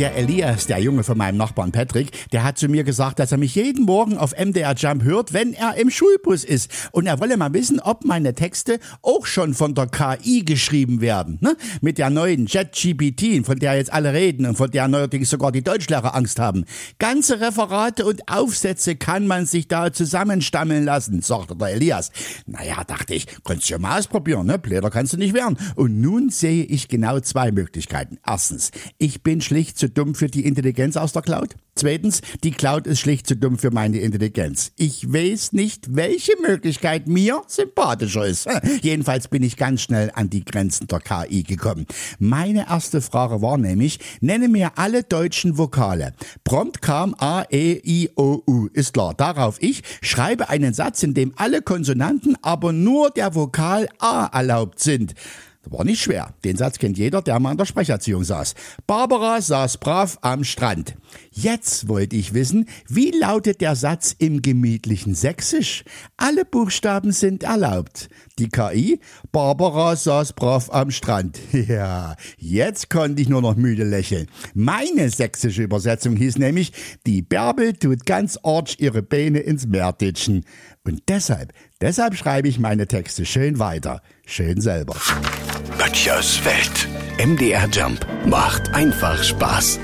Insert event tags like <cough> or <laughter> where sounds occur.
Der Elias, der Junge von meinem Nachbarn Patrick, der hat zu mir gesagt, dass er mich jeden Morgen auf MDR Jump hört, wenn er im Schulbus ist. Und er wolle mal wissen, ob meine Texte auch schon von der KI geschrieben werden. Ne? Mit der neuen JetGPT, von der jetzt alle reden und von der neuerdings sogar die Deutschlehrer Angst haben. Ganze Referate und Aufsätze kann man sich da zusammenstammeln lassen, sagte der Elias. Naja, dachte ich, kannst du ja mal ausprobieren, ne? Blätter kannst du nicht werden. Und nun sehe ich genau zwei Möglichkeiten. Erstens, ich bin schlicht zu dumm für die Intelligenz aus der Cloud. Zweitens, die Cloud ist schlicht zu dumm für meine Intelligenz. Ich weiß nicht, welche Möglichkeit mir sympathischer ist. <laughs> Jedenfalls bin ich ganz schnell an die Grenzen der KI gekommen. Meine erste Frage war nämlich, nenne mir alle deutschen Vokale. Prompt kam A, E, I, O, U. Ist klar. Darauf ich schreibe einen Satz, in dem alle Konsonanten, aber nur der Vokal A erlaubt sind. War nicht schwer. Den Satz kennt jeder, der mal an der Sprecherziehung saß. Barbara saß brav am Strand. Jetzt wollte ich wissen, wie lautet der Satz im gemütlichen Sächsisch? Alle Buchstaben sind erlaubt. Die KI? Barbara saß brav am Strand. <laughs> Ja, jetzt konnte ich nur noch müde lächeln. Meine sächsische Übersetzung hieß nämlich, die Bärbel tut ganz ortsch ihre Beine ins Meer ditschen. Und deshalb, deshalb schreibe ich meine Texte schön weiter. Schön selber. Böttchers Welt. MDR Jump macht einfach Spaß.